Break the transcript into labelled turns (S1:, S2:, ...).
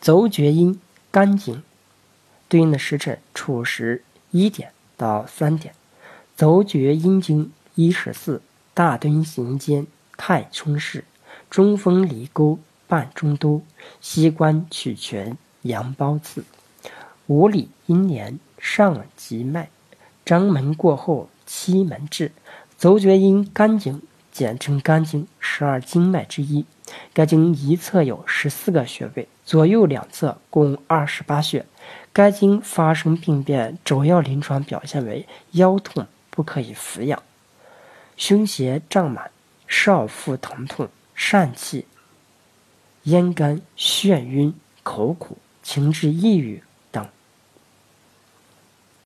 S1: 走厥阴肝经，对应的时辰初时一点到三点。走厥阴经一十四，大敦行间，太冲室，中风离沟，半中都，西关曲泉，阳包刺，五里阴年，上极脉，张门过后，七门至。走厥阴肝经，简称肝经，十二经脉之一。该经一侧有十四个穴位，左右两侧共二十八穴。该经发生病变，主要临床表现为腰痛，不可以服药；胸胁胀满、少腹疼痛、疝气、咽干、眩晕、口苦、情志抑郁